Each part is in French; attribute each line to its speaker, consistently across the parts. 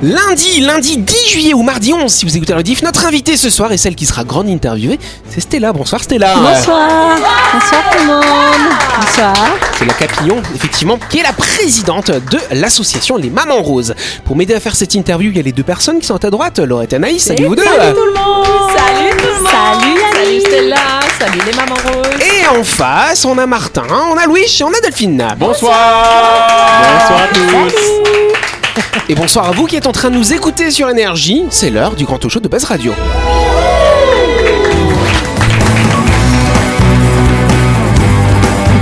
Speaker 1: Lundi, lundi 10 juillet ou mardi 11, si vous écoutez la diff, notre invitée ce soir et celle qui sera grande interviewée, c'est Stella. Bonsoir Stella.
Speaker 2: Bonsoir. Bonsoir tout le monde. Bonsoir.
Speaker 1: C'est la Capillon, effectivement, qui est la présidente de l'association Les Mamans Roses. Pour m'aider à faire cette interview, il y a les deux personnes qui sont à ta droite, Laurette et Anaïs. Salut vous deux.
Speaker 3: Salut tout le monde Salut tout le monde
Speaker 2: Salut.
Speaker 3: Stella Salut les mamans roses
Speaker 1: Et en face, on a Martin, on a Louis et on a Delphine.
Speaker 4: Bonsoir Bonsoir à tous
Speaker 1: Et bonsoir à vous qui êtes en train de nous écouter sur Énergie. C'est l'heure du grand talk show de Buzz Radio.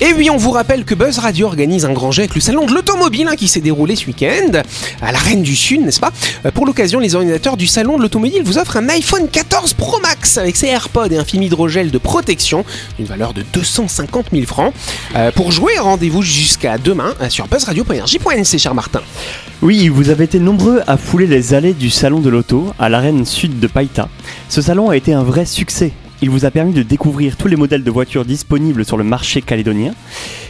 Speaker 1: Et oui, on vous rappelle que Buzz Radio organise un grand jet avec le salon de l'automobile hein, qui s'est déroulé ce week-end à la du Sud, n'est-ce pas? Euh, Pour l'occasion, les organisateurs du salon de l'automobile vous offrent un iPhone 14 Pro Max avec ses AirPods et un film hydrogel de protection d'une valeur de 250 000 francs. Euh, pour jouer, rendez-vous jusqu'à demain euh, sur buzzradio.energie.nc, cher Martin.
Speaker 5: Oui, vous avez été nombreux à fouler les allées du salon de l'auto à l'arène sud de Païta. Ce salon a été un vrai succès. Il vous a permis de découvrir tous les modèles de voitures disponibles sur le marché calédonien.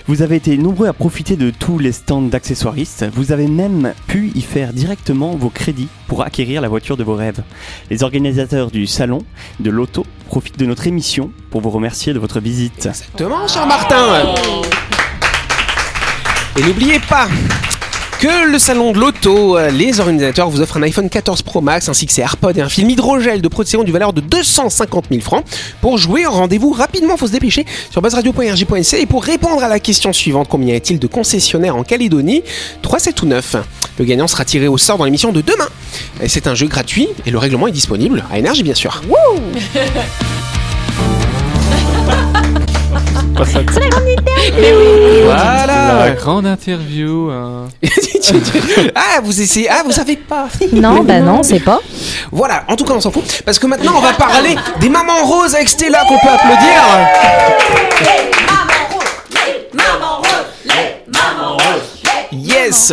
Speaker 5: Vous avez été nombreux à profiter de tous les stands d'accessoiristes. Vous avez même pu y faire directement vos crédits pour acquérir la voiture de vos rêves. Les organisateurs du salon de l'auto profitent de notre émission pour vous remercier de votre visite.
Speaker 1: Exactement, cher Martin. Et n'oubliez pas que le salon de l'auto, euh, les organisateurs vous offrent un iPhone 14 Pro Max ainsi que ses AirPods et un film hydrogel de protection du valeur de 250 000 francs. Pour jouer, rendez-vous rapidement, faut se dépêcher sur buzzradio.rj.nc et pour répondre à la question suivante, combien y a-t-il de concessionnaires en Calédonie? 3, 7 ou 9 Le gagnant sera tiré au sort dans l'émission de demain. C'est un jeu gratuit et le règlement est disponible à Énergie bien sûr.
Speaker 4: La
Speaker 1: Voilà
Speaker 4: grande interview. hein.
Speaker 1: Ah, vous essayez. Ah, vous savez pas.
Speaker 2: Non, bah non, c'est pas.
Speaker 1: Voilà, en tout cas, on s'en fout. Parce que maintenant, on va parler des mamans roses avec Stella qu'on peut applaudir. Yes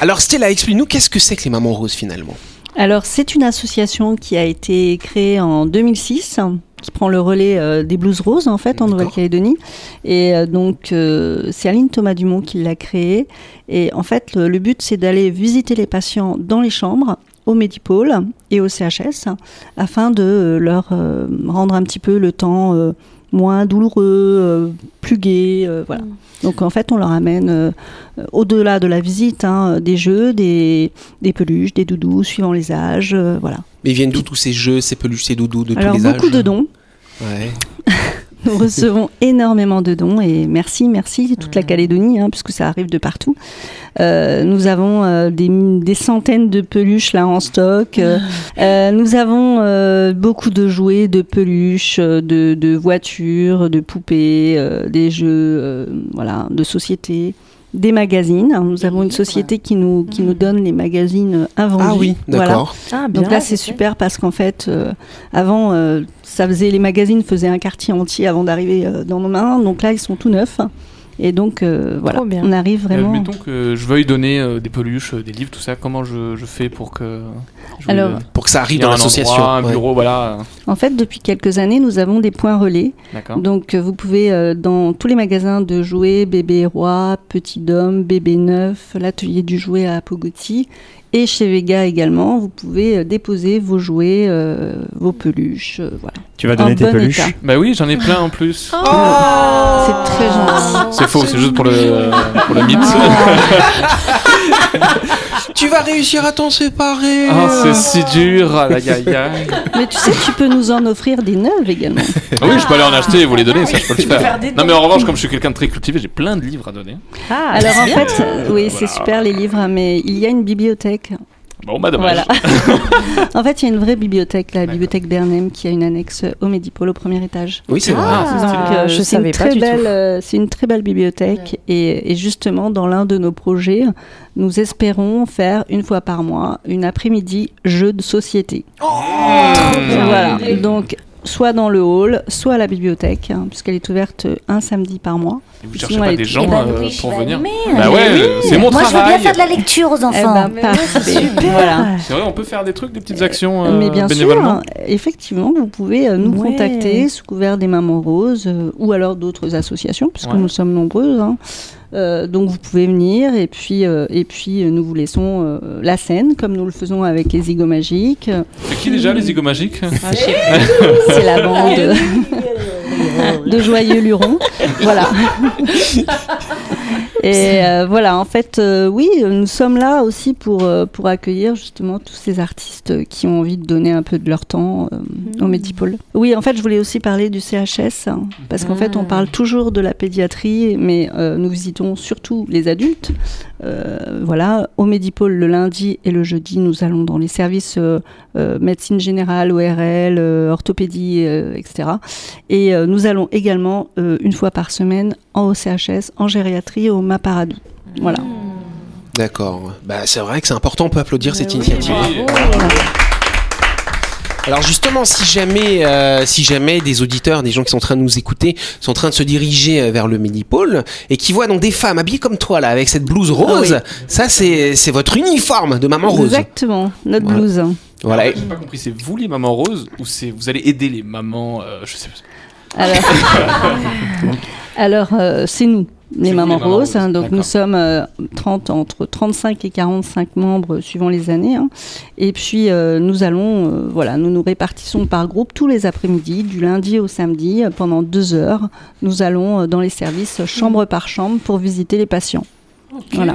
Speaker 1: Alors Stella, explique-nous qu'est-ce que c'est que les mamans roses finalement?
Speaker 2: Alors, c'est une association qui a été créée en 2006 qui prend le relais euh, des Blues Roses en fait en. Nouvelle-Calédonie et euh, donc euh, c'est Aline Thomas Dumont qui l'a créée et en fait le, le but c'est d'aller visiter les patients dans les chambres au Medipôle et au CHS afin de leur rendre un petit peu le temps moins douloureux, euh, plus gai, euh, voilà. Donc en fait, on leur amène euh, au-delà de la visite hein, des jeux, des, des peluches, des doudous suivant les âges, euh, voilà.
Speaker 1: Mais ils viennent d'où tous ces jeux, ces peluches, ces doudous de
Speaker 2: Alors
Speaker 1: tous les âges
Speaker 2: beaucoup de dons.
Speaker 1: Ouais.
Speaker 2: Nous recevons énormément de dons et merci, merci toute la Calédonie, hein, puisque ça arrive de partout. Euh, nous avons euh, des, des centaines de peluches là en stock. Euh, nous avons beaucoup de jouets, de peluches, de, de voitures, de poupées, des jeux, voilà, de société. Des magazines. Nous avons une société qui nous, qui nous donne les magazines invendus.
Speaker 1: Ah oui,
Speaker 2: Voilà.
Speaker 1: d'accord.
Speaker 3: Ah,
Speaker 2: Donc là, c'est super parce qu'en fait, euh, avant, euh, ça faisait les magazines faisaient un quartier entier avant d'arriver euh, dans nos mains. Donc là, ils sont tout neufs. Et donc euh, voilà,
Speaker 3: bien.
Speaker 2: on arrive vraiment.
Speaker 6: Admettons que je veuille donner euh, des peluches, euh, des livres, tout ça. Comment je, je fais pour que. je
Speaker 2: Alors,
Speaker 6: veuille, euh,
Speaker 1: Pour que ça arrive dans
Speaker 6: un
Speaker 1: l'association.
Speaker 6: endroit, un
Speaker 1: ouais.
Speaker 6: bureau, voilà.
Speaker 2: En fait, depuis quelques années, nous avons des points relais.
Speaker 6: D'accord.
Speaker 2: Donc euh, vous pouvez euh, dans tous les magasins de jouets, bébé roi, petit dôme, bébé neuf, l'atelier du jouet à Pogoti et chez Vega également, vous pouvez euh, déposer vos jouets, euh, vos peluches, euh, voilà.
Speaker 5: Tu vas
Speaker 2: En
Speaker 5: donner tes
Speaker 2: bon
Speaker 5: peluches
Speaker 2: état.
Speaker 6: Bah oui, j'en ai plein en plus.
Speaker 2: C'est très gentil.
Speaker 6: C'est faux, c'est juste pour le, pour le mythe.
Speaker 1: Tu vas réussir à t'en séparer.
Speaker 6: Ah, c'est si dur. Aïe, aïe, aïe.
Speaker 2: Mais tu sais, tu peux nous en offrir des neuves également.
Speaker 6: Ah oui, je peux aller en acheter et vous les donner, ça je peux le faire. Non, mais en revanche, comme je suis quelqu'un de très cultivé, j'ai plein de livres à donner.
Speaker 3: Ah,
Speaker 2: Alors en fait, oui, c'est super les livres, hein, mais il y a une bibliothèque
Speaker 6: Bon, bah dommage.
Speaker 2: Voilà. en fait, il y a une vraie bibliothèque, la bibliothèque d'Ernem, qui a une annexe au Medipôle au premier étage.
Speaker 1: Oui, c'est vrai.
Speaker 3: Ah,
Speaker 2: Donc,
Speaker 3: Ah,
Speaker 2: euh,
Speaker 3: je
Speaker 2: c'est
Speaker 3: savais
Speaker 2: une
Speaker 3: pas tout.
Speaker 2: euh, c'est une très belle bibliothèque et, et justement dans l'un de nos projets, nous espérons faire une fois par mois une après-midi jeu de société. voilà. Donc soit dans le hall, soit à la bibliothèque, hein, puisqu'elle est ouverte un samedi par mois.
Speaker 6: Et vous cherchez pas des gens euh,
Speaker 7: oui,
Speaker 6: pour venir. Bah ouais, euh, c'est mon
Speaker 7: Moi, je veux bien
Speaker 6: travail.
Speaker 7: faire de la lecture aux
Speaker 2: Eh
Speaker 7: enfants.
Speaker 2: ben, parfait. Voilà.
Speaker 6: C'est vrai, on peut faire des trucs, des petites actions euh,
Speaker 2: Mais bien
Speaker 6: bénévolement.
Speaker 2: sûr, effectivement, vous pouvez euh, nous
Speaker 3: Ouais.
Speaker 2: contacter sous couvert des Mamans Roses euh, ou alors d'autres associations, puisque
Speaker 6: Ouais.
Speaker 2: nous sommes nombreuses. hein. Euh, donc vous pouvez venir et puis, euh, et puis euh, nous vous laissons euh, la scène comme nous le faisons avec les Zigos Magiques.
Speaker 6: C'est qui déjà les zygomagiques
Speaker 2: C'est la bande de joyeux lurons. Voilà. Et euh, voilà, en fait, euh, oui, nous sommes là aussi pour, euh, pour accueillir justement tous ces artistes qui ont envie de donner un peu de leur temps euh, au Medipôle. Oui, en fait, je voulais aussi parler du CHS, hein, parce qu'en fait, on parle toujours de la pédiatrie, mais nous visitons surtout les adultes. Voilà, au Medipôle le lundi et le jeudi, nous allons dans les services médecine générale, ORL, orthopédie, etc. Et nous allons également une fois par semaine en OCHS, en gériatrie, au Maparadou. Voilà.
Speaker 1: D'accord. Bah, c'est vrai que c'est important, on peut applaudir cette
Speaker 3: oui,
Speaker 1: initiative. Alors justement, si jamais, euh, si jamais des auditeurs, des gens qui sont en train de nous écouter, sont en train de se diriger euh, vers le Medipôle et qui voient donc des femmes habillées comme toi là, avec cette blouse rose, ça c'est c'est votre uniforme de maman rose.
Speaker 2: Exactement, notre
Speaker 1: Voilà.
Speaker 2: blouse.
Speaker 1: Voilà.
Speaker 6: J'ai pas compris, c'est vous les mamans roses ou c'est vous allez aider les mamans euh, Je sais pas.
Speaker 2: Alors, Alors euh, c'est nous, les mamans
Speaker 6: les mamans
Speaker 2: roses. hein, donc nous sommes euh, 30, entre 35 et 45 membres suivant les années. hein. Et puis euh, nous allons, euh, voilà, nous nous répartissons par groupe tous les après-midi, du lundi au samedi, pendant deux heures. Nous allons dans les services chambre par chambre pour visiter les patients. Voilà.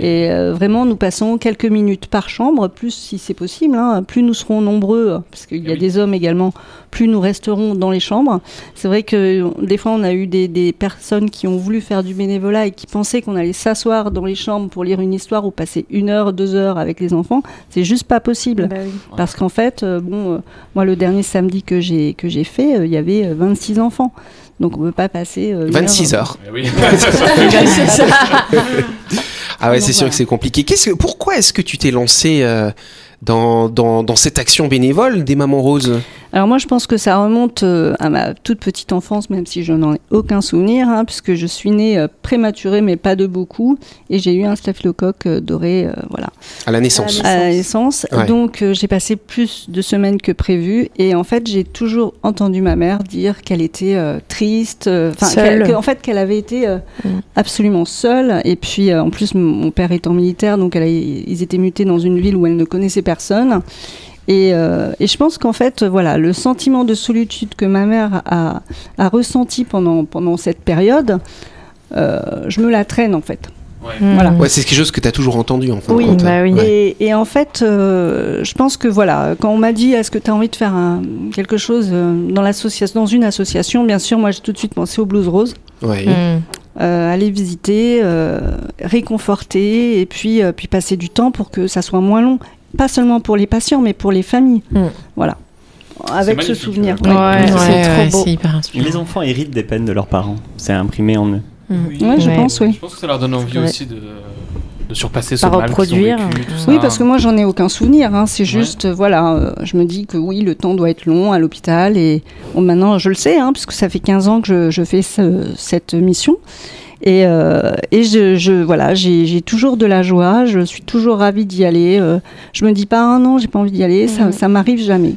Speaker 2: Et euh, vraiment, nous passons quelques minutes par chambre, plus si c'est possible, hein, plus nous serons nombreux, parce qu'il y a
Speaker 6: Oui.
Speaker 2: des hommes également, plus nous resterons dans les chambres. C'est vrai que des fois, on a eu des, des personnes qui ont voulu faire du bénévolat et qui pensaient qu'on allait s'asseoir dans les chambres pour lire une histoire ou passer une heure, deux heures avec les enfants. C'est juste pas possible.
Speaker 3: Bah oui.
Speaker 2: Parce qu'en fait, euh, bon, euh, moi, le dernier samedi que j'ai que j'ai fait, euh, il y avait euh, 26 enfants. Donc, on peut pas passer. euh, une
Speaker 1: 26
Speaker 2: heure.
Speaker 1: heures.
Speaker 6: Eh oui.
Speaker 3: c'est ça.
Speaker 1: Ah ouais, c'est sûr que c'est compliqué. Qu'est-ce que, pourquoi est-ce que tu t'es lancé euh, dans, dans, dans cette action bénévole des mamans roses?
Speaker 2: Alors moi, je pense que ça remonte euh, à ma toute petite enfance, même si je n'en ai aucun souvenir, hein, puisque je suis née euh, prématurée, mais pas de beaucoup, et j'ai eu un staphylocoque euh, doré, euh, voilà,
Speaker 1: à la naissance
Speaker 2: à la naissance.
Speaker 1: Ouais.
Speaker 2: Donc euh, j'ai passé plus de semaines que prévu, et en fait, j'ai toujours entendu ma mère dire qu'elle était euh, triste, euh, enfin, que- en fait, qu'elle avait été euh,
Speaker 3: Mm.
Speaker 2: absolument seule, et puis euh, en plus, mon père étant militaire, donc elle a- ils étaient mutés dans une ville où elle ne connaissait personne. Et, euh, et je pense qu'en fait, voilà, le sentiment de solitude que ma mère a, a ressenti pendant, pendant cette période, euh, je me la traîne en fait. Voilà.
Speaker 1: Ouais, c'est quelque chose que tu as toujours entendu en fin
Speaker 2: Oui,
Speaker 3: bah oui.
Speaker 1: Ouais.
Speaker 2: Et, et en fait, euh, je pense que voilà, quand on m'a dit est-ce que tu as envie de faire un- quelque chose euh, dans, l'association, dans une association, bien sûr, moi j'ai tout de suite pensé aux Blues Rose.
Speaker 1: Ouais.
Speaker 3: Mm.
Speaker 2: Euh, aller visiter, euh, réconforter et puis, euh, puis passer du temps pour que ça soit moins long. Pas seulement pour les patients, mais pour les familles.
Speaker 3: Mm.
Speaker 2: Voilà. Avec ce souvenir.
Speaker 6: euh,
Speaker 3: Ouais,
Speaker 2: Ouais.
Speaker 3: ouais,
Speaker 2: c'est trop
Speaker 3: ouais,
Speaker 2: beau.
Speaker 3: hyper.
Speaker 5: Les enfants héritent des peines de leurs parents. C'est imprimé en eux.
Speaker 3: Mm.
Speaker 2: Ouais, je
Speaker 3: Ouais.
Speaker 2: pense, oui.
Speaker 6: Je pense que ça leur donne envie aussi de, de surpasser ce mal
Speaker 3: reproduire.
Speaker 6: vécu, tout ça.
Speaker 2: Oui, parce que moi, j'en ai aucun souvenir. hein. C'est juste, euh, voilà, euh, je me dis que oui, le temps doit être long à l'hôpital. Et bon, maintenant, je le sais, hein, puisque ça fait 15 ans que je, je fais ce- cette mission. Et, euh, et je, je- voilà, j'ai j'ai toujours de la joie. Je suis toujours ravie d'y aller. euh, je me dis pas, ah non, j'ai pas envie d'y aller. Ça,
Speaker 3: Mhm.
Speaker 2: ça m'arrive jamais.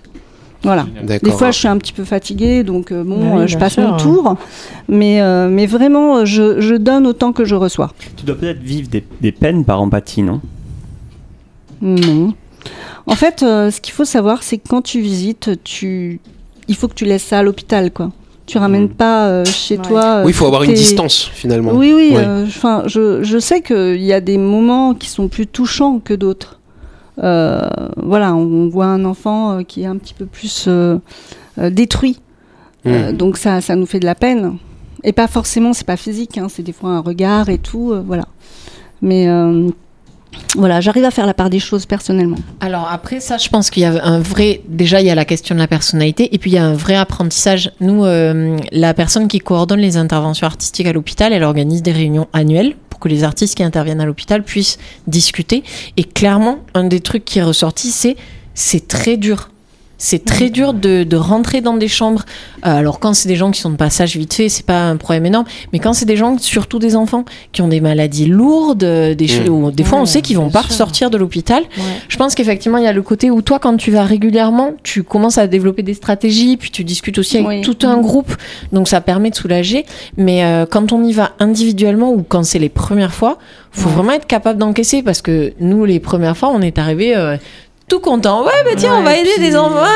Speaker 2: Voilà. Des fois, je suis un petit peu fatiguée, donc euh, bon,
Speaker 3: Bah oui,
Speaker 2: euh, je passe
Speaker 3: sûr.
Speaker 2: mon tour. Mais, euh, mais vraiment, je, je donne autant que je reçois.
Speaker 5: Tu dois peut-être vivre des, des peines par empathie, non?
Speaker 2: Non. En fait, euh, ce qu'il faut savoir, c'est que quand tu visites, tu... il faut que tu laisses ça à l'hôpital, quoi. Tu ramènes
Speaker 5: Mhm.
Speaker 2: pas euh, chez
Speaker 7: Ouais.
Speaker 2: toi.
Speaker 1: Oui, il faut avoir une distance finalement.
Speaker 2: Oui, oui.
Speaker 1: Ouais.
Speaker 2: euh, Enfin, je, je sais qu'il y a des moments qui sont plus touchants que d'autres. Euh, voilà, on voit un enfant euh, qui est un petit peu plus euh, euh, détruit.
Speaker 1: Mm.
Speaker 2: Euh, donc ça, ça nous fait de la peine. Et pas forcément, c'est pas physique, hein, c'est des fois un regard et tout, euh, voilà. Mais, euh, Voilà, j'arrive à faire la part des choses personnellement.
Speaker 3: Alors après ça, je pense qu'il y a un vrai. Déjà, il y a la question de la personnalité, et puis il y a un vrai apprentissage. Nous, euh, la personne qui coordonne les interventions artistiques à l'hôpital, elle organise des réunions annuelles pour que les artistes qui interviennent à l'hôpital puissent discuter. Et clairement, un des trucs qui est ressorti, c'est c'est très dur. C'est très dur de, de rentrer dans des chambres. Euh, alors quand c'est des gens qui sont de passage vite fait, c'est pas un problème énorme. Mais quand c'est des gens, surtout des enfants, qui ont des maladies lourdes, des, choses- ou des fois on sait qu'ils vont pas
Speaker 2: sûr.
Speaker 3: sortir de l'hôpital. Je pense qu'effectivement, il y a le côté où toi, quand tu vas régulièrement, tu commences à développer des stratégies, puis tu discutes aussi avec
Speaker 2: Oui.
Speaker 3: tout un groupe, donc ça permet de soulager. Mais euh, quand on y va individuellement ou quand c'est les premières fois, faut vraiment être capable d'encaisser parce que nous, les premières fois, on est arrivé tout content. Ouais, bah tiens, on va aider
Speaker 2: puis-
Speaker 3: des enfants. Ah,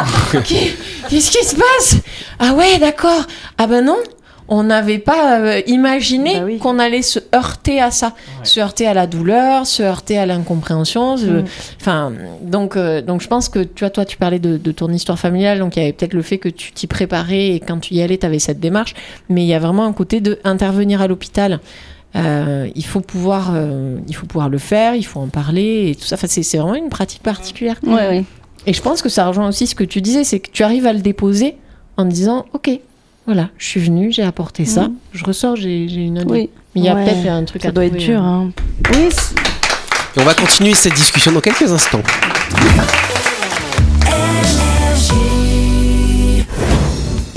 Speaker 3: ah, ah Qu'est- Qu'est-ce qui se passe? Ah ouais, d'accord. Ah ben non. On n'avait pas euh, imaginé
Speaker 2: Bah oui.
Speaker 3: qu'on allait se heurter à ça, se heurter à la douleur, se heurter à l'incompréhension.
Speaker 2: Mm.
Speaker 3: Enfin, donc, euh, donc je pense que tu vois, toi, tu parlais de, de ton histoire familiale, donc il y avait peut-être le fait que tu t'y préparais et quand tu y allais, tu avais cette démarche. Mais il y a vraiment un côté de intervenir à l'hôpital. Euh, il faut pouvoir, euh, il faut pouvoir le faire, il faut en parler et tout ça. Enfin, c'est c'est vraiment une pratique particulière.
Speaker 2: Ouais, ouais.
Speaker 3: Et je pense que ça rejoint aussi ce que tu disais, c'est que tu arrives à le déposer en disant, ok, voilà, je suis venue, j'ai apporté ça,
Speaker 2: Mhm.
Speaker 3: je ressors, j'ai j'ai une autre.
Speaker 2: Oui.
Speaker 3: Mais il y a
Speaker 2: Ouais.
Speaker 3: peut-être un truc
Speaker 2: Ça
Speaker 3: à
Speaker 2: doit être dur.
Speaker 3: hein.
Speaker 2: Hein. Oui, c'est-
Speaker 1: Et on va continuer cette discussion dans quelques instants.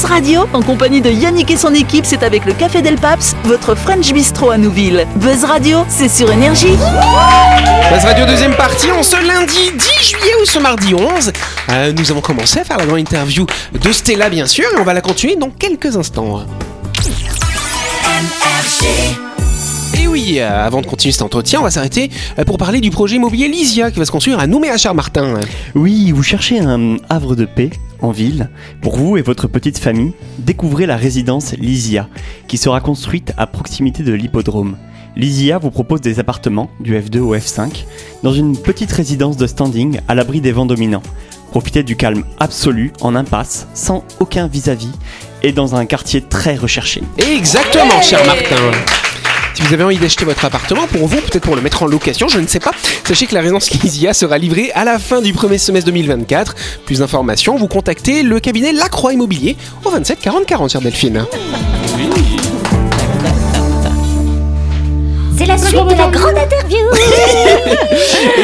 Speaker 8: Buzz Radio, en compagnie de Yannick et son équipe, c'est avec le Café Del Paps, votre French Bistro à Nouville. Buzz Radio, c'est sur Énergie.
Speaker 1: Buzz Radio deuxième partie, en ce lundi 10 juillet ou ce mardi 11. Euh, nous avons commencé à faire la grande interview de Stella bien sûr et on va la continuer dans quelques instants. Et oui, euh, avant de continuer cet entretien, on va s'arrêter euh, pour parler du projet immobilier Lysia qui va se construire à Nouméa-Charmartin.
Speaker 5: Oui, vous cherchez un havre de paix en ville pour vous et votre petite famille. Découvrez la résidence Lysia qui sera construite à proximité de l'hippodrome. Lysia vous propose des appartements du F2 au F5 dans une petite résidence de standing à l'abri des vents dominants. Profitez du calme absolu en impasse, sans aucun vis-à-vis et dans un quartier très recherché.
Speaker 1: Exactement, cher Martin. Si vous avez envie d'acheter votre appartement pour vous, peut-être pour le mettre en location, je ne sais pas, sachez que la résidence Lysia sera livrée à la fin du premier semestre 2024. Plus d'informations, vous contactez le cabinet Lacroix Immobilier au 27 40 40, chère Delphine.
Speaker 9: C'est la suite de la grande interview.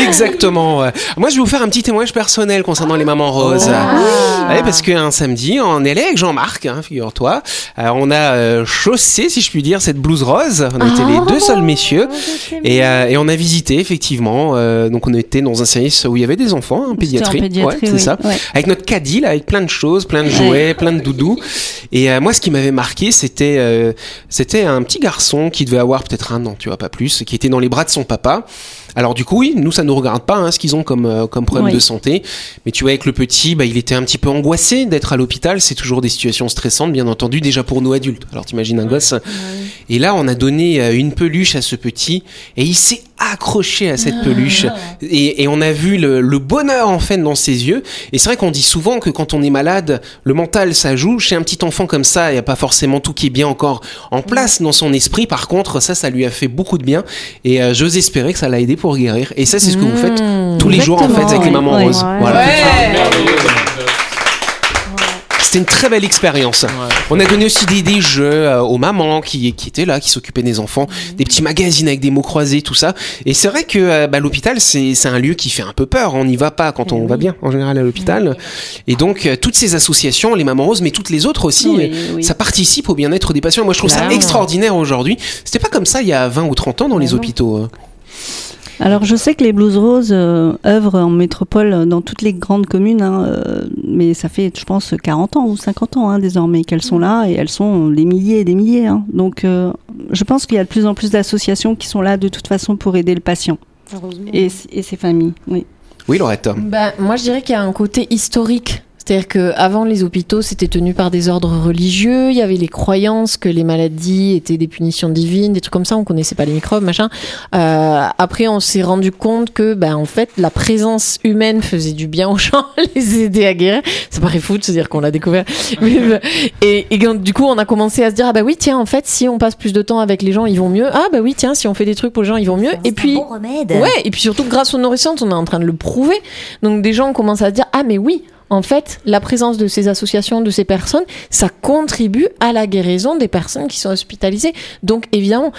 Speaker 1: Exactement. Moi, je vais vous faire un petit témoignage personnel concernant les mamans roses. Ouais, parce qu'un samedi, on est allé avec Jean-Marc, hein, figure-toi. Euh, on a euh, chaussé, si je puis dire, cette blouse rose. On était les deux seuls messieurs. Et, euh, et on a visité, effectivement. donc, on était dans un service où il y avait des enfants, en
Speaker 2: C'était
Speaker 1: pédiatrie.
Speaker 2: en pédiatrie,
Speaker 1: Ouais, c'est ça.
Speaker 2: Ouais.
Speaker 1: Avec notre caddie, là, avec plein de choses, plein de jouets, plein de doudous. Et moi, ce qui m'avait marqué, c'était c'était un petit garçon qui devait avoir peut-être un an, tu vois, pas plus, qui était dans les bras de son papa. Alors du coup, oui, nous, ça nous regarde pas, hein, ce qu'ils ont comme, euh, comme problème
Speaker 2: Oui.
Speaker 1: de santé. Mais tu vois, avec le petit, bah, il était un petit peu angoissé d'être à l'hôpital. C'est toujours des situations stressantes, bien entendu, déjà pour nous adultes. Alors t'imagines un gosse. Et là, on a donné euh, une peluche à ce petit, et il s'est accroché à cette peluche. Et, et on a vu le, le bonheur, en fait, dans ses yeux. Et c'est vrai qu'on dit souvent que quand on est malade, le mental, ça joue. Chez un petit enfant comme ça, il n'y a pas forcément tout qui est bien encore en place dans son esprit. Par contre, ça, ça lui a fait beaucoup de bien. Et euh, j'ose espérer que ça l'a aidé pour guérir. Et ça, c'est ce que vous faites
Speaker 3: Mmh.
Speaker 1: tous les jours, en fait, avec les mamans
Speaker 2: Ouais.
Speaker 1: roses.
Speaker 2: Ouais.
Speaker 1: Voilà. C'était une très belle expérience. On a donné aussi des, des jeux euh, aux mamans qui, qui étaient là, qui s'occupaient des enfants, des petits magazines avec des mots croisés, tout ça. Et c'est vrai que euh, bah, l'hôpital, c'est un lieu qui fait un peu peur. On n'y va pas quand on va bien, en général, à l'hôpital. Et donc, euh, toutes ces associations, les mamans roses, mais toutes les autres aussi,
Speaker 2: Oui, oui.
Speaker 1: ça participe au bien-être des patients. Moi, je trouve ça extraordinaire aujourd'hui. C'était pas comme ça il y a 20 ou 30 ans dans les hôpitaux. hein.
Speaker 2: Alors je sais que les Blues Roses euh, œuvrent en métropole dans toutes les grandes communes, hein, euh, mais ça fait je pense 40 ans ou 50 ans hein, désormais qu'elles sont là et elles sont des milliers et des milliers. hein. Donc euh, je pense qu'il y a de plus en plus d'associations qui sont là de toute façon pour aider le patient et, et ses familles. Oui.
Speaker 1: Oui, Laurette.
Speaker 3: Ben, moi, je dirais qu'il y a un côté historique. C'est-à-dire que avant les hôpitaux, c'était tenu par des ordres religieux. Il y avait les croyances que les maladies étaient des punitions divines, des trucs comme ça. On connaissait pas les microbes, machin. Euh, après, on s'est rendu compte que, ben, en fait, la présence humaine faisait du bien aux gens, les aider à guérir. Ça paraît fou de se dire qu'on l'a découvert. Et, et du coup, on a commencé à se dire, ah bah oui, tiens, en fait, si on passe plus de temps avec les gens, ils vont mieux. Ah bah oui, tiens, si on fait des trucs pour les gens, ils vont mieux. Et puis,
Speaker 9: bon remède.
Speaker 3: Ouais, et puis surtout grâce aux nourrissantes, on est en train de le prouver. Donc des gens commencent à se dire ah mais oui, en fait, la présence de ces associations, de ces personnes, ça contribue à la guérison des personnes qui sont hospitalisées. Donc évidemment,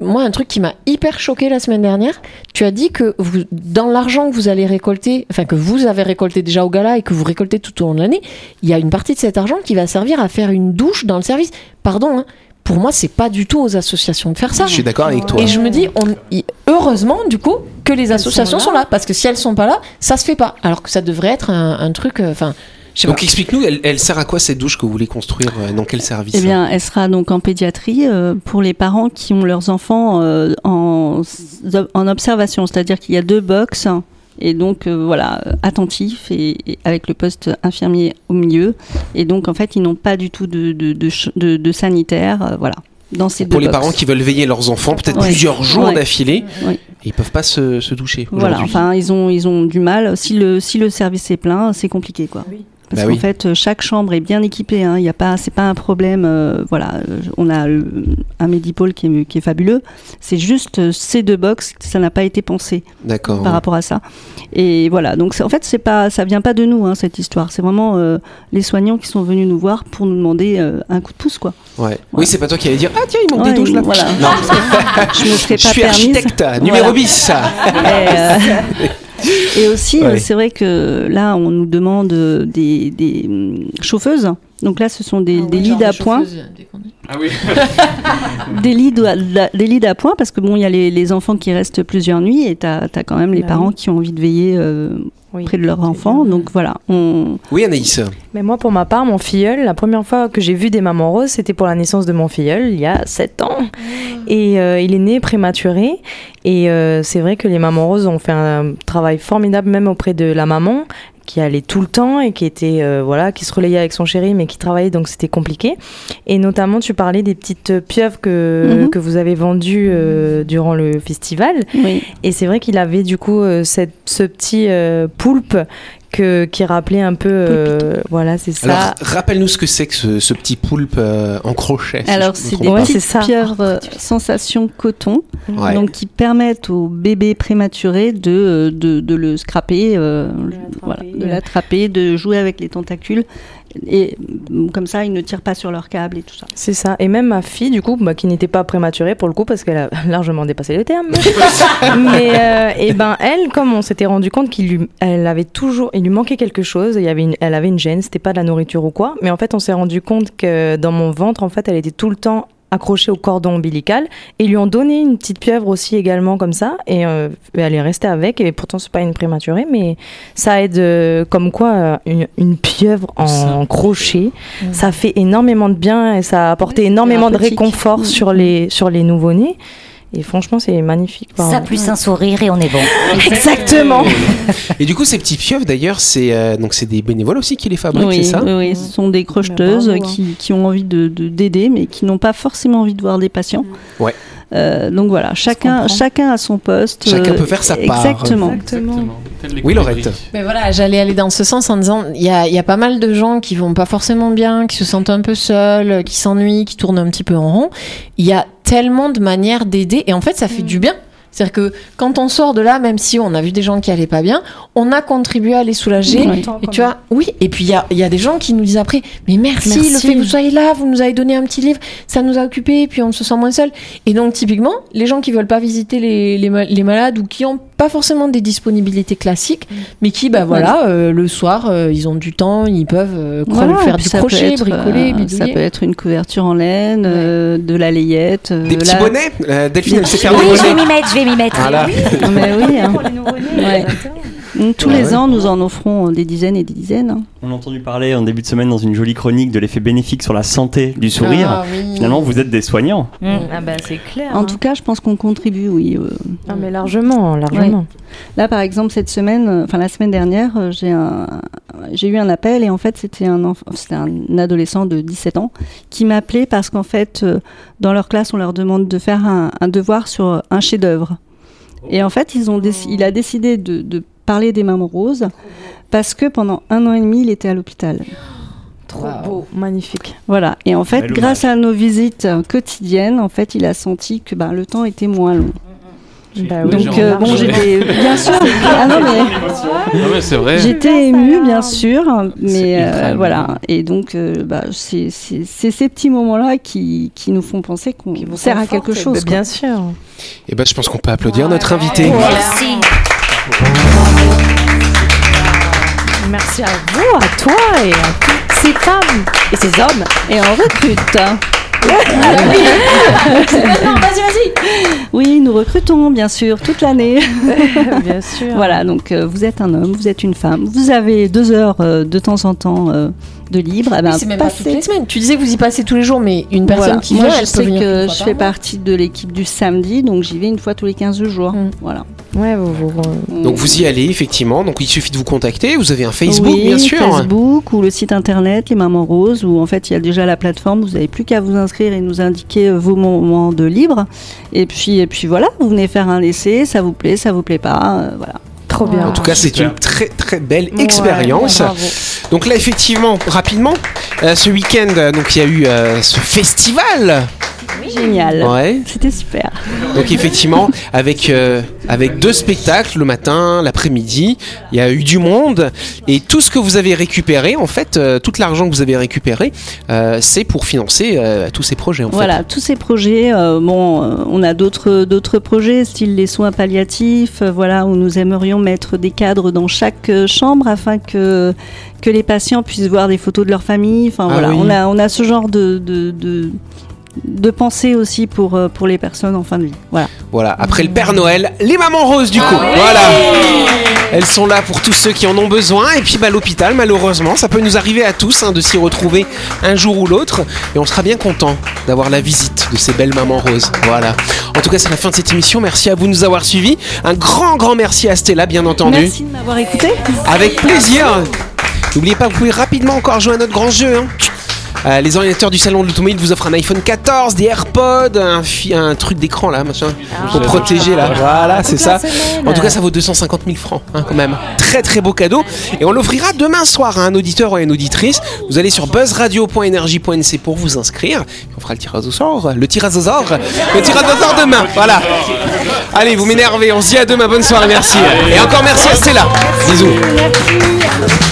Speaker 3: moi un truc qui m'a hyper choqué la semaine dernière, tu as dit que dans l'argent que vous allez récolter, enfin que vous avez récolté déjà au gala et que vous récoltez tout au long de l'année, il y a une partie de cet argent qui va servir à faire une douche dans le service. Pardon, hein, pour moi c'est pas du tout aux associations de faire ça.
Speaker 1: Je suis d'accord avec toi.
Speaker 3: Et je me dis, on, heureusement, du coup, que les associations sont là. Parce que si elles sont pas là, ça se fait pas. Alors que ça devrait être un, un truc. euh, Enfin,
Speaker 1: Donc explique-nous, elle, elle sert à quoi cette douche que vous voulez construire euh, Dans quel service
Speaker 2: Eh bien, elle sera donc en pédiatrie euh, pour les parents qui ont leurs enfants euh, en, en observation, c'est-à-dire qu'il y a deux box et donc euh, voilà attentifs et, et avec le poste infirmier au milieu et donc en fait ils n'ont pas du tout de de, de, de- de sanitaire euh, voilà dans ces
Speaker 1: Pour
Speaker 2: deux
Speaker 1: les
Speaker 2: box.
Speaker 1: parents qui veulent veiller leurs enfants, peut-être
Speaker 2: Ouais.
Speaker 1: plusieurs jours
Speaker 2: Ouais.
Speaker 1: d'affilée,
Speaker 2: Oui.
Speaker 1: et ils peuvent pas se, se doucher.
Speaker 2: Voilà, enfin ils ont ils ont du mal si le si le service est plein, c'est compliqué quoi. Parce
Speaker 1: Bah
Speaker 2: qu'en
Speaker 1: oui.
Speaker 2: fait, euh, chaque chambre est bien équipée. Hein. Il y a pas, c'est pas un problème. euh, voilà, euh, on a un Medipôle qui est, qui est fabuleux. C'est juste ces deux box, ça n'a pas été pensé par rapport à ça. Et voilà. Donc en fait, c'est pas, ça vient pas de nous hein, cette histoire. C'est vraiment euh, les soignants qui sont venus nous voir pour nous demander euh, un coup de pouce quoi.
Speaker 1: Ouais. Oui, c'est pas toi qui allais dire Ah, tiens, il manque
Speaker 2: Ouais,
Speaker 1: des douches là.
Speaker 2: voilà.
Speaker 1: Non,
Speaker 2: Je me serais
Speaker 1: je
Speaker 2: pas
Speaker 1: suis
Speaker 2: permise.
Speaker 1: architecte, numéro
Speaker 2: Voilà.
Speaker 1: 10.
Speaker 2: Et, euh, et aussi,
Speaker 1: Ouais.
Speaker 2: euh, c'est vrai que là, on nous demande euh, des, des hum, chauffeuses. Donc là, ce sont des,
Speaker 3: Ah
Speaker 2: des lits d'appoint,
Speaker 6: Ah oui.
Speaker 2: des lits, de- des lits d'appoint, parce que bon, il y a les, les enfants qui restent plusieurs nuits et tu as, quand même les
Speaker 10: Bah
Speaker 2: parents
Speaker 10: oui.
Speaker 2: qui ont envie de veiller euh,
Speaker 10: Oui.
Speaker 2: près de leur enfant. Donc voilà, on,
Speaker 1: Oui, Anaïs.
Speaker 10: Mais moi, pour ma part, mon filleul, la première fois que j'ai vu des mamans roses, c'était pour la naissance de mon filleul, il y a 7 ans. Et euh, il est né prématuré. Et euh, c'est vrai que les mamans roses ont fait un travail formidable, même auprès de la maman qui allait tout le temps et qui était euh, voilà qui se relayait avec son chéri mais qui travaillait donc c'était compliqué et notamment tu parlais des petites pieuvres que,
Speaker 2: Mhm.
Speaker 10: que vous avez vendues euh, durant le festival
Speaker 2: oui.
Speaker 10: et c'est vrai qu'il avait du coup euh, cette, ce petit poulpe que, qui rappelait un peu. euh, voilà, c'est ça.
Speaker 1: Alors, rappelle-nous ce que c'est que ce, ce petit poulpe euh, en crochet. si
Speaker 2: Alors, c'est des.
Speaker 10: Ouais,
Speaker 2: petites
Speaker 10: c'est ça.
Speaker 2: pieuvres euh, sensation coton,
Speaker 1: Ouais.
Speaker 2: donc qui permettent au bébé prématuré de, de, de le scraper, euh, voilà, de l'attraper, de jouer avec les tentacules. Et mm, comme ça, ils ne tirent pas sur leur câble et tout ça.
Speaker 10: C'est ça. Et même ma fille, du coup, bah, qui n'était pas prématurée pour le coup, parce qu'elle a largement dépassé le terme. Mais euh, et ben elle, comme on s'était rendu compte qu'il lui, elle avait toujours, il lui manquait quelque chose. Il y avait une, elle avait une gêne. C'était pas de la nourriture ou quoi. Mais en fait, on s'est rendu compte que dans mon ventre, en fait, elle était tout le temps accrochée au cordon ombilical et ils lui ont donné une petite pieuvre aussi également comme ça. Et euh, elle est restée avec. Et pourtant c'est pas une prématurée mais ça aide euh, comme quoi euh, une, une pieuvre en
Speaker 6: Ça.
Speaker 10: crochet ça fait énormément de bien et ça a apporté énormément de réconfort sur les sur les nouveau-nés et franchement c'est magnifique
Speaker 9: Ça plus un sourire et on est bon.
Speaker 10: exactement
Speaker 1: Et du coup, ces petits pieuvres, d'ailleurs, c'est euh, donc c'est des bénévoles aussi qui les fabriquent,
Speaker 2: oui,
Speaker 1: c'est ça?
Speaker 2: oui, oui, ce sont des crocheteuses
Speaker 10: bravo, hein.
Speaker 2: qui, qui ont envie de de- d'aider, mais qui n'ont pas forcément envie de voir des patients.
Speaker 1: Ouais.
Speaker 2: Euh, donc voilà, chacun, chacun a son poste.
Speaker 1: Chacun
Speaker 2: euh,
Speaker 1: peut faire sa part.
Speaker 2: Exactement.
Speaker 1: Oui. Laurette.
Speaker 3: Mais voilà, j'allais aller dans ce sens en disant, il y a, il y a pas mal de gens qui vont pas forcément bien, qui se sentent un peu seuls, qui s'ennuient, qui tournent un petit peu en rond. Il y a tellement de manières d'aider et en fait, ça fait du bien. C'est-à-dire que quand on sort de là, même si on a vu des gens qui allaient pas bien, on a contribué à les soulager.
Speaker 2: Oui.
Speaker 3: Et tu vois, oui. Et puis il y a, il y a des gens qui nous disent après, mais merci,
Speaker 10: Merci.
Speaker 3: le fait que vous soyez là, vous nous avez donné un petit livre, ça nous a occupés, et puis on se sent moins seul. Et donc typiquement, les gens qui veulent pas visiter les, les malades ou qui ont pas forcément des disponibilités classiques, mais qui, bah voilà, euh, le soir, euh, ils ont du temps, ils peuvent euh,
Speaker 2: Voilà,
Speaker 3: faire
Speaker 2: puis
Speaker 3: du
Speaker 2: ça peut
Speaker 3: crochet,
Speaker 2: être,
Speaker 3: bricoler,
Speaker 2: euh,
Speaker 3: bidouiller.
Speaker 2: Ça peut être une couverture en laine, euh, de la layette. euh,
Speaker 1: Des petits
Speaker 2: la-
Speaker 1: bonnets Euh, Delphine, elle sait faire
Speaker 9: Oui,
Speaker 1: des
Speaker 9: je vais m'y mettre, je vais m'y mettre.
Speaker 1: Voilà.
Speaker 2: Mais oui, hein. Ouais. Mm, Tous
Speaker 5: Ouais,
Speaker 2: les
Speaker 5: ouais.
Speaker 2: ans, nous en offrons des dizaines et des dizaines. hein.
Speaker 5: On a entendu parler en début de semaine dans une jolie chronique de l'effet bénéfique sur la santé du sourire.
Speaker 3: Ah oui.
Speaker 5: Finalement, vous êtes des soignants.
Speaker 10: Ah bah c'est clair.
Speaker 2: En
Speaker 10: hein.
Speaker 2: tout cas, je pense qu'on contribue, oui. euh.
Speaker 10: Ah mais largement, largement.
Speaker 2: Là, par exemple, cette semaine, euh, enfin la semaine dernière, euh, j'ai eu un appel et en fait, c'était un, enf- c'était un adolescent de 17 ans qui m'appelait parce qu'en fait, euh, dans leur classe, on leur demande de faire un, un devoir sur un chef-d'œuvre. Et en fait, ils ont déc- il a décidé de, de parler des mamans roses parce que pendant un an et demi, il était à l'hôpital.
Speaker 10: Trop beau, magnifique.
Speaker 2: Voilà. Et en fait, grâce à nos visites quotidiennes, en fait, il a senti que ben, le temps était moins long.
Speaker 10: Bah
Speaker 2: Donc,
Speaker 6: j'ai
Speaker 2: euh, bon, j'étais bien sûr. Ah non, mais
Speaker 6: Non, mais c'est vrai.
Speaker 2: J'étais émue, bien sûr, mais euh, voilà. Et donc, euh, bah, c'est c'est- c'est ces petits moments-là qui, qui nous font penser qu'on
Speaker 10: Qui vous
Speaker 2: sert à quelque chose.
Speaker 10: bah,
Speaker 2: quoi.
Speaker 10: Bien sûr.
Speaker 1: Et ben, je pense qu'on peut applaudir notre invité.
Speaker 9: Merci.
Speaker 10: Merci à vous, à toi et à toutes ces femmes et ces hommes.
Speaker 2: Et on recrute.
Speaker 3: Non, vas-y, vas-y.
Speaker 2: Oui, nous recrutons, bien sûr, toute l'année.
Speaker 10: bien sûr.
Speaker 2: Voilà, donc euh, vous êtes un homme, vous êtes une femme, vous avez deux heures euh, de temps en temps euh, de libre. eh ben,
Speaker 3: c'est même pas
Speaker 2: passez-
Speaker 3: toutes les semaines. Tu disais que vous y passez tous les jours, mais une personne
Speaker 2: Voilà.
Speaker 3: qui
Speaker 2: Moi,
Speaker 3: vient,
Speaker 2: je
Speaker 3: elle
Speaker 2: sais
Speaker 3: peut venir
Speaker 2: que
Speaker 3: une fois
Speaker 2: je
Speaker 3: par
Speaker 2: fais
Speaker 3: mois.
Speaker 2: partie de l'équipe du samedi, donc j'y vais une fois tous les 15 jours.
Speaker 3: Mm.
Speaker 2: Voilà.
Speaker 10: Ouais, vous, vous, vous-
Speaker 1: Donc vous y allez effectivement. Donc il suffit de vous contacter. Vous avez un Facebook
Speaker 2: oui,
Speaker 1: bien sûr.
Speaker 2: Facebook ou le site internet Les Mamans Roses où en fait il y a déjà la plateforme. Vous n'avez plus qu'à vous inscrire et nous indiquer vos moments de libre. Et puis et puis voilà, vous venez faire un essai, ça vous plaît, ça vous plaît pas, euh, voilà.
Speaker 10: Trop bien.
Speaker 1: En tout cas, c'est une très très belle
Speaker 10: Ouais,
Speaker 1: expérience. Donc là, effectivement, rapidement, euh, ce week-end, euh, donc il y a eu euh, ce festival.
Speaker 2: Génial.
Speaker 1: Ouais.
Speaker 2: C'était super.
Speaker 1: Donc effectivement, avec euh, avec deux spectacles le matin, l'après-midi, il y a eu du monde et tout ce que vous avez récupéré, en fait, euh, tout l'argent que vous avez récupéré, euh, c'est pour financer tous ces projets. En
Speaker 2: Voilà, tous ces projets. bon, on a d'autres d'autres projets, style les soins palliatifs, voilà, où nous aimerions mettre des cadres dans chaque chambre afin que que les patients puissent voir des photos de leur famille. Enfin
Speaker 1: Ah
Speaker 2: voilà,
Speaker 1: oui.
Speaker 2: on a on a ce genre de de, de de pensée aussi pour, euh, pour les personnes en fin de vie. Voilà.
Speaker 1: Voilà. Après le Père Noël, les mamans roses du coup. Voilà. Elles sont là pour tous ceux qui en ont besoin. Et puis bah, l'hôpital, malheureusement, ça peut nous arriver à tous hein, de s'y retrouver un jour ou l'autre. Et on sera bien content d'avoir la visite de ces belles mamans roses. Voilà. En tout cas, c'est la fin de cette émission. Merci à vous de nous avoir suivis. Un grand, grand merci à Stella, bien entendu.
Speaker 2: Merci de m'avoir écouté.
Speaker 1: Avec plaisir. N'oubliez pas, vous pouvez rapidement encore jouer à notre grand jeu. hein. Euh, les ordinateurs du salon de l'automobile vous offrent un iPhone 14, des AirPods, un, truc d'écran là, machin, pour protéger là. Voilà, c'est ça. En tout cas, ça vaut 250 000 francs hein, quand même. Très très beau cadeau. Et on l'offrira demain soir à un auditeur ou à une auditrice. Vous allez sur buzzradio.energie.nc pour vous inscrire. On fera le tirage au sort. Le tirage au sort. Le tirage au sort demain. Voilà. Allez, vous m'énervez. On se dit à demain. Bonne soirée. Merci. Et encore merci à Stella. Bisous.